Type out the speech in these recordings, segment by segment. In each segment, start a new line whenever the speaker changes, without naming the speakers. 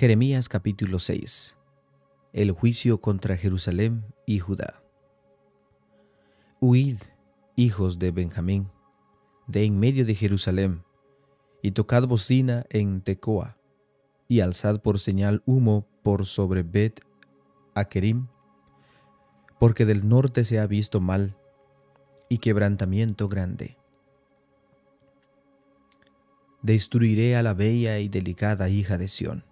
Jeremías capítulo 6 El juicio contra Jerusalén y Judá Huid, hijos de Benjamín, de en medio de Jerusalén, y tocad bocina en Tecoa, y alzad por señal humo por sobre Bet Akerim, porque del norte se ha visto mal y quebrantamiento grande. Destruiré a la bella y delicada hija de Sión.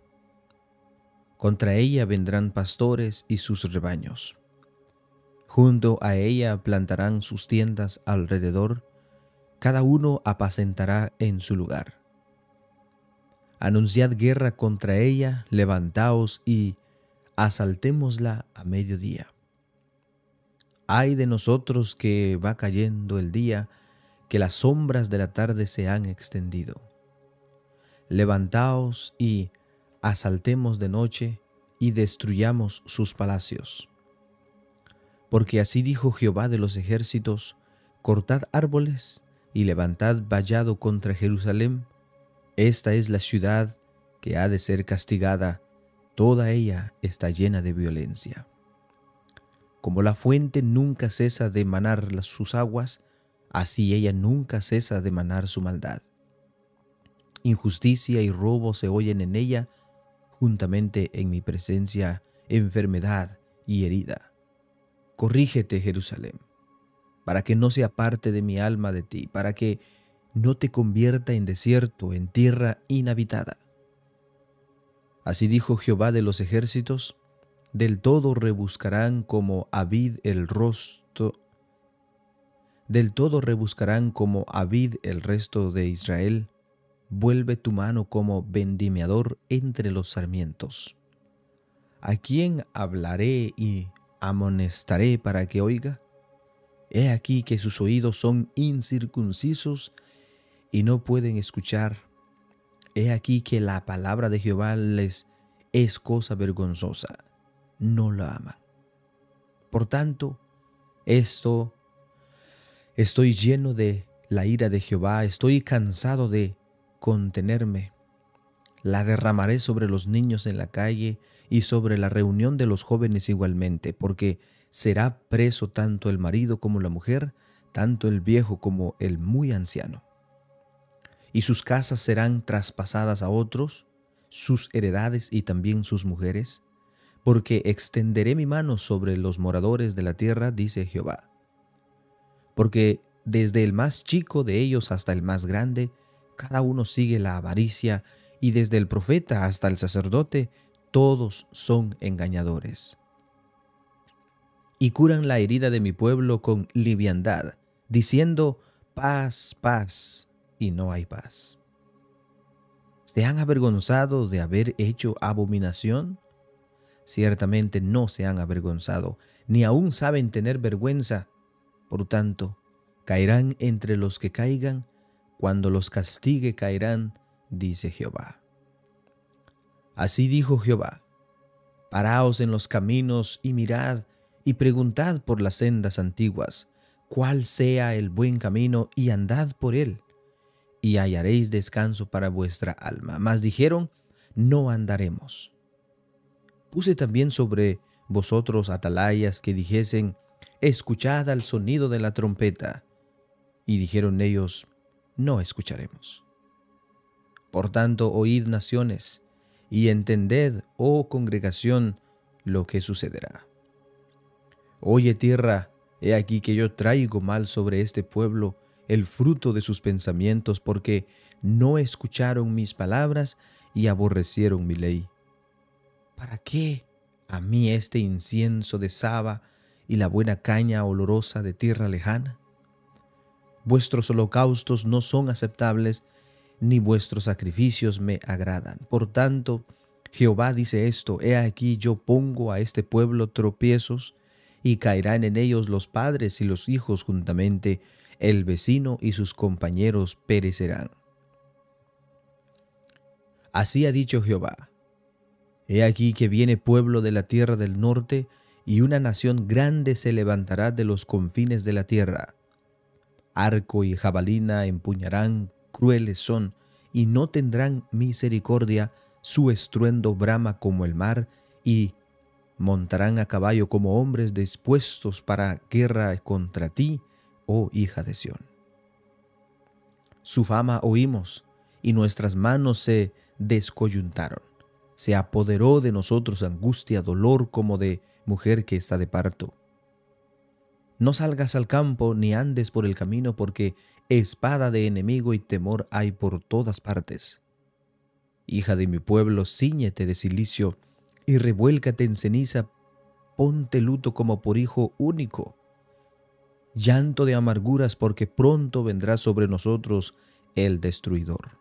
Contra ella vendrán pastores y sus rebaños. Junto a ella plantarán sus tiendas alrededor, cada uno apacentará en su lugar. Anunciad guerra contra ella, levantaos y asaltémosla a mediodía. Ay de nosotros que va cayendo el día, que las sombras de la tarde se han extendido. Levantaos y asaltemos de noche y destruyamos sus palacios. Porque así dijo Jehová de los ejércitos, cortad árboles y levantad vallado contra Jerusalén. Esta es la ciudad que ha de ser castigada, toda ella está llena de violencia. Como la fuente nunca cesa de manar sus aguas, así ella nunca cesa de manar su maldad. Injusticia y robo se oyen en ella, juntamente en mi presencia enfermedad y herida. Corrígete, Jerusalén, para que no se aparte de mi alma de ti, para que no te convierta en desierto, en tierra inhabitada. Así dijo Jehová de los ejércitos, del todo rebuscarán como avid el rostro, del todo rebuscarán como avid el resto de Israel, vuelve tu mano como vendimiador entre los sarmientos. ¿A quién hablaré y amonestaré para que oiga? He aquí que sus oídos son incircuncisos y no pueden escuchar. He aquí que la palabra de Jehová les es cosa vergonzosa. No la aman. Por tanto, esto estoy lleno de la ira de Jehová, estoy cansado de contenerme. La derramaré sobre los niños en la calle y sobre la reunión de los jóvenes igualmente, porque será preso tanto el marido como la mujer, tanto el viejo como el muy anciano. Y sus casas serán traspasadas a otros, sus heredades y también sus mujeres, porque extenderé mi mano sobre los moradores de la tierra, dice Jehová. Porque desde el más chico de ellos hasta el más grande, cada uno sigue la avaricia, y desde el profeta hasta el sacerdote, todos son engañadores. Y curan la herida de mi pueblo con liviandad, diciendo, paz, paz, y no hay paz. ¿Se han avergonzado de haber hecho abominación? Ciertamente no se han avergonzado, ni aún saben tener vergüenza. Por tanto, caerán entre los que caigan, cuando los castigue caerán, dice Jehová. Así dijo Jehová, paraos en los caminos y mirad y preguntad por las sendas antiguas, cuál sea el buen camino y andad por él, y hallaréis descanso para vuestra alma. Mas dijeron, no andaremos. Puse también sobre vosotros atalayas que dijesen, escuchad al sonido de la trompeta. Y dijeron ellos, no escucharemos. Por tanto, oíd naciones, y entended, oh congregación, lo que sucederá. Oye tierra, he aquí que yo traigo mal sobre este pueblo el fruto de sus pensamientos, porque no escucharon mis palabras y aborrecieron mi ley. ¿Para qué a mí este incienso de saba y la buena caña olorosa de tierra lejana? Vuestros holocaustos no son aceptables, ni vuestros sacrificios me agradan. Por tanto, Jehová dice esto, he aquí yo pongo a este pueblo tropiezos, y caerán en ellos los padres y los hijos juntamente, el vecino y sus compañeros perecerán. Así ha dicho Jehová. He aquí que viene pueblo de la tierra del norte, y una nación grande se levantará de los confines de la tierra arco y jabalina empuñarán, crueles son, y no tendrán misericordia, su estruendo brama como el mar, y montarán a caballo como hombres dispuestos para guerra contra ti, oh hija de Sión. Su fama oímos, y nuestras manos se descoyuntaron. Se apoderó de nosotros angustia, dolor como de mujer que está de parto. No salgas al campo ni andes por el camino, porque espada de enemigo y temor hay por todas partes. Hija de mi pueblo, ciñete de silicio y revuélcate en ceniza, ponte luto como por hijo único. Llanto de amarguras, porque pronto vendrá sobre nosotros el destruidor.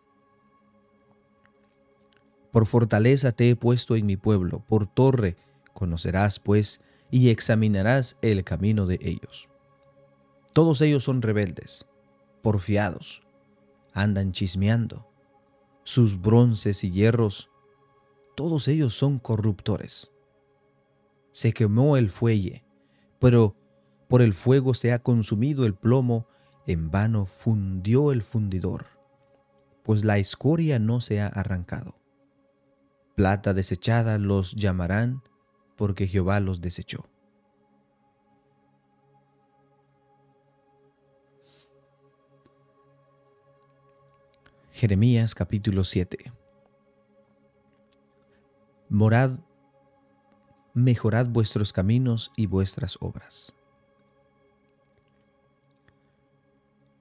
Por fortaleza te he puesto en mi pueblo, por torre conocerás pues y examinarás el camino de ellos. Todos ellos son rebeldes, porfiados, andan chismeando. Sus bronces y hierros, todos ellos son corruptores. Se quemó el fuelle, pero por el fuego se ha consumido el plomo, en vano fundió el fundidor, pues la escoria no se ha arrancado. Plata desechada los llamarán, porque Jehová los desechó. Jeremías capítulo 7 Morad, mejorad vuestros caminos y vuestras obras.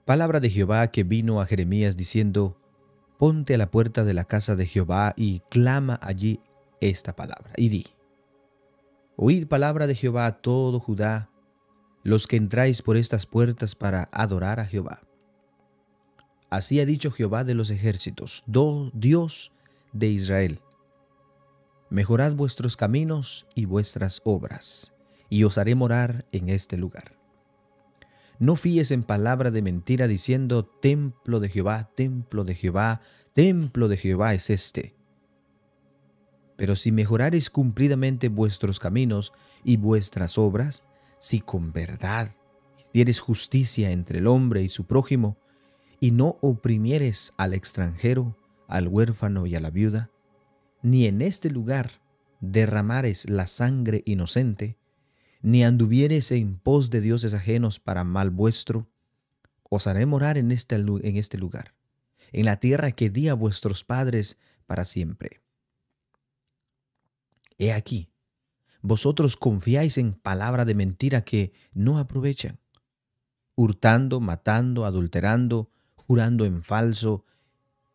Palabra de Jehová que vino a Jeremías diciendo, Ponte a la puerta de la casa de Jehová y clama allí esta palabra, y di, Oíd palabra de Jehová a todo Judá, los que entráis por estas puertas para adorar a Jehová. Así ha dicho Jehová de los ejércitos, Dios de Israel. Mejorad vuestros caminos y vuestras obras, y os haré morar en este lugar. No fíes en palabra de mentira diciendo, templo de Jehová, templo de Jehová, templo de Jehová es este. Pero si mejorareis cumplidamente vuestros caminos y vuestras obras, si con verdad hicieres justicia entre el hombre y su prójimo, y no oprimieres al extranjero, al huérfano y a la viuda, ni en este lugar derramares la sangre inocente, ni anduvieres en pos de dioses ajenos para mal vuestro, os haré morar en este, en este lugar, en la tierra que di a vuestros padres para siempre. He aquí, vosotros confiáis en palabra de mentira que no aprovechan, hurtando, matando, adulterando, jurando en falso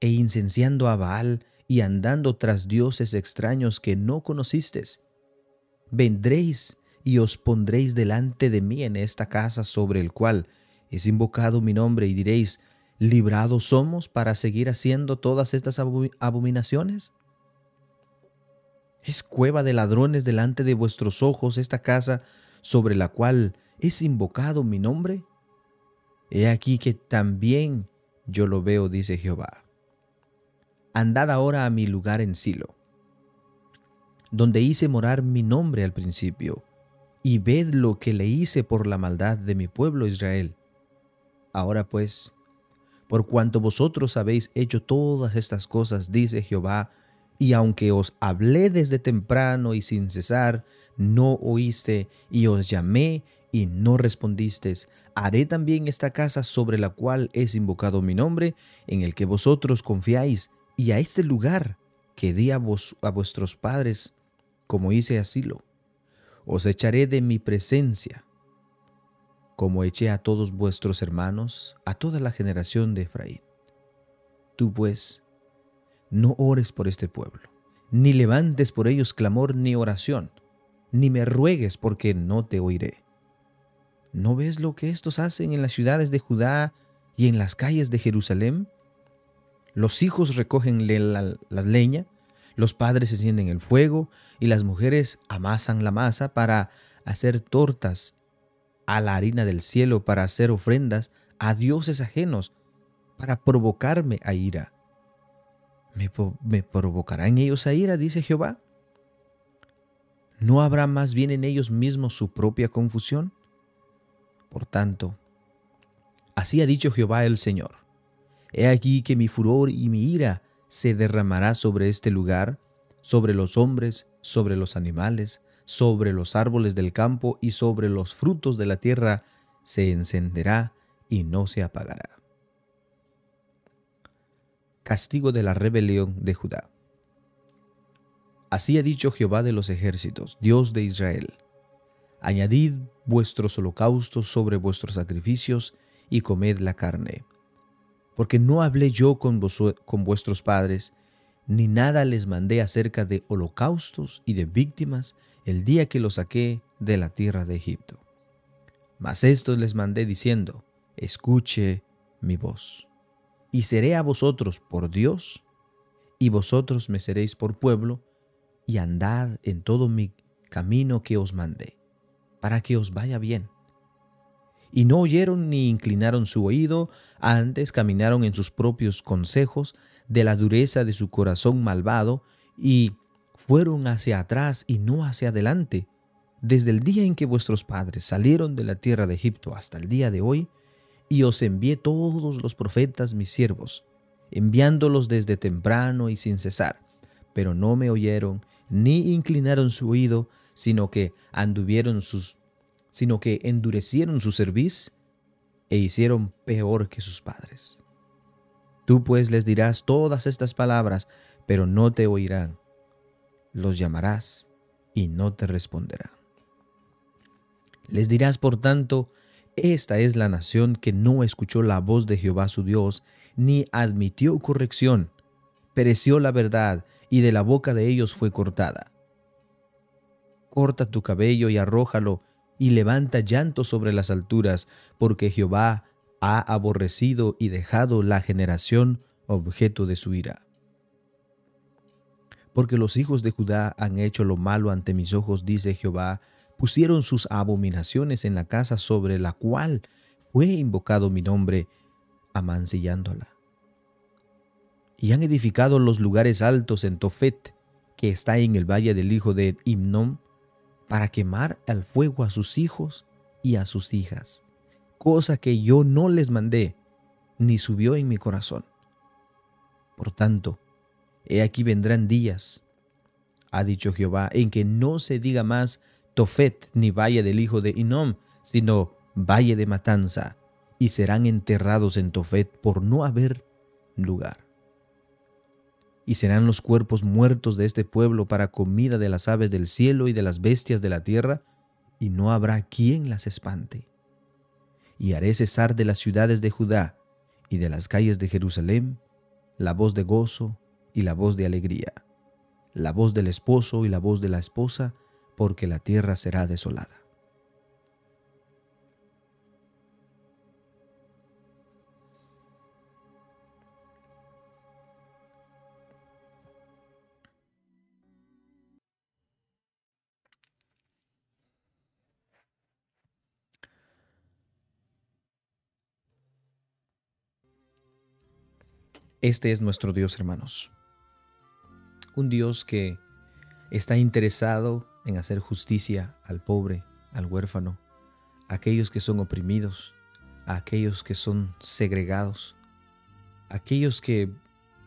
e incenciando a Baal y andando tras dioses extraños que no conocisteis. Vendréis y os pondréis delante de mí en esta casa sobre el cual es invocado mi nombre y diréis, ¿librados somos para seguir haciendo todas estas abominaciones? ¿Es cueva de ladrones delante de vuestros ojos esta casa sobre la cual es invocado mi nombre? He aquí que también yo lo veo, dice Jehová. Andad ahora a mi lugar en Silo, donde hice morar mi nombre al principio, y ved lo que le hice por la maldad de mi pueblo Israel. Ahora pues, por cuanto vosotros habéis hecho todas estas cosas, dice Jehová, y aunque os hablé desde temprano y sin cesar, no oíste, y os llamé y no respondisteis, haré también esta casa sobre la cual es invocado mi nombre, en el que vosotros confiáis, y a este lugar que di a, vos, a vuestros padres, como hice asilo. Os echaré de mi presencia, como eché a todos vuestros hermanos, a toda la generación de Efraín. Tú pues, no ores por este pueblo, ni levantes por ellos clamor ni oración, ni me ruegues porque no te oiré ¿No ves lo que estos hacen en las ciudades de Judá y en las calles de Jerusalén? Los hijos recogen la, leña, los padres encienden el fuego y las mujeres amasan la masa para hacer tortas a la harina del cielo, para hacer ofrendas a dioses ajenos, para provocarme a ira. ¿Me, me provocarán ellos a ira? dice Jehová. ¿No habrá más bien en ellos mismos su propia confusión? Por tanto, así ha dicho Jehová el Señor. He aquí que mi furor y mi ira se derramará sobre este lugar, sobre los hombres, sobre los animales, sobre los árboles del campo y sobre los frutos de la tierra, se encenderá y no se apagará. Castigo de la rebelión de Judá. Así ha dicho Jehová de los ejércitos, Dios de Israel. Añadid vuestros holocaustos sobre vuestros sacrificios y comed la carne. Porque no hablé yo con, con vuestros padres, ni nada les mandé acerca de holocaustos y de víctimas el día que los saqué de la tierra de Egipto. Mas esto les mandé diciendo, escuche mi voz, y seré a vosotros por Dios, y vosotros me seréis por pueblo, y andad en todo mi camino que os mandé, para que os vaya bien. Y no oyeron ni inclinaron su oído, antes caminaron en sus propios consejos, de la dureza de su corazón malvado, y fueron hacia atrás y no hacia adelante. Desde el día en que vuestros padres salieron de la tierra de Egipto hasta el día de hoy, y os envié todos los profetas mis siervos, enviándolos desde temprano y sin cesar, pero no me oyeron ni inclinaron su oído, sino que anduvieron sus sino que endurecieron su cerviz e hicieron peor que sus padres. Tú pues les dirás todas estas palabras, pero no te oirán. Los llamarás y no te responderán. Les dirás, por tanto, esta es la nación que no escuchó la voz de Jehová su Dios, ni admitió corrección. Pereció la verdad, y de la boca de ellos fue cortada. Corta tu cabello y arrójalo, y levanta llanto sobre las alturas, porque Jehová ha aborrecido y dejado la generación objeto de su ira. Porque los hijos de Judá han hecho lo malo ante mis ojos, dice Jehová, pusieron sus abominaciones en la casa sobre la cual fue invocado mi nombre, amancillándola y han edificado los lugares altos en Tofet, que está en el valle del hijo de Himnom, para quemar al fuego a sus hijos y a sus hijas, cosa que yo no les mandé, ni subió en mi corazón. Por tanto, he aquí vendrán días, ha dicho Jehová, en que no se diga más Tofet ni valle del hijo de Hinnom, sino valle de matanza, y serán enterrados en Tofet por no haber lugar y serán los cuerpos muertos de este pueblo para comida de las aves del cielo y de las bestias de la tierra, y no habrá quien las espante. Y haré cesar de las ciudades de Judá y de las calles de Jerusalén la voz de gozo y la voz de alegría, la voz del esposo y la voz de la esposa, porque la tierra será desolada. Este es nuestro Dios, hermanos. Un Dios que está interesado en hacer justicia al pobre, al huérfano, a aquellos que son oprimidos, a aquellos que son segregados, a aquellos que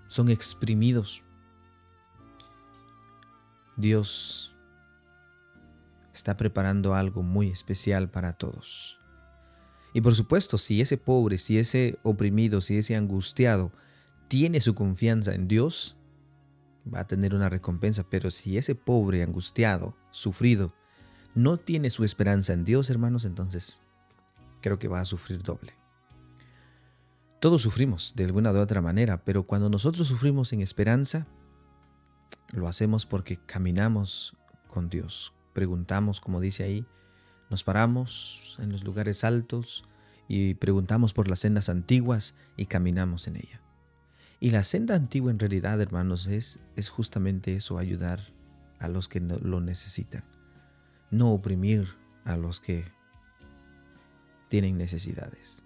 son exprimidos. Dios está preparando algo muy especial para todos. Y por supuesto, si ese pobre, si ese oprimido, si ese angustiado tiene su confianza en Dios, va a tener una recompensa. Pero si ese pobre, angustiado, sufrido, no tiene su esperanza en Dios, hermanos, entonces creo que va a sufrir doble. Todos sufrimos de alguna u otra manera, pero cuando nosotros sufrimos en esperanza, lo hacemos porque caminamos con Dios. Preguntamos, como dice ahí, nos paramos en los lugares altos y preguntamos por las sendas antiguas y caminamos en ella. Y la senda antigua en realidad, hermanos, es, es justamente eso, ayudar a los que lo necesitan. No oprimir a los que tienen necesidades.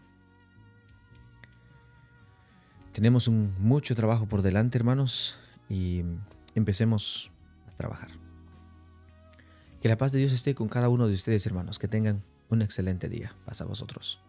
Tenemos mucho trabajo por delante, hermanos, y empecemos a trabajar. Que la paz de Dios esté con cada uno de ustedes, hermanos. Que tengan un excelente día. Paz a vosotros.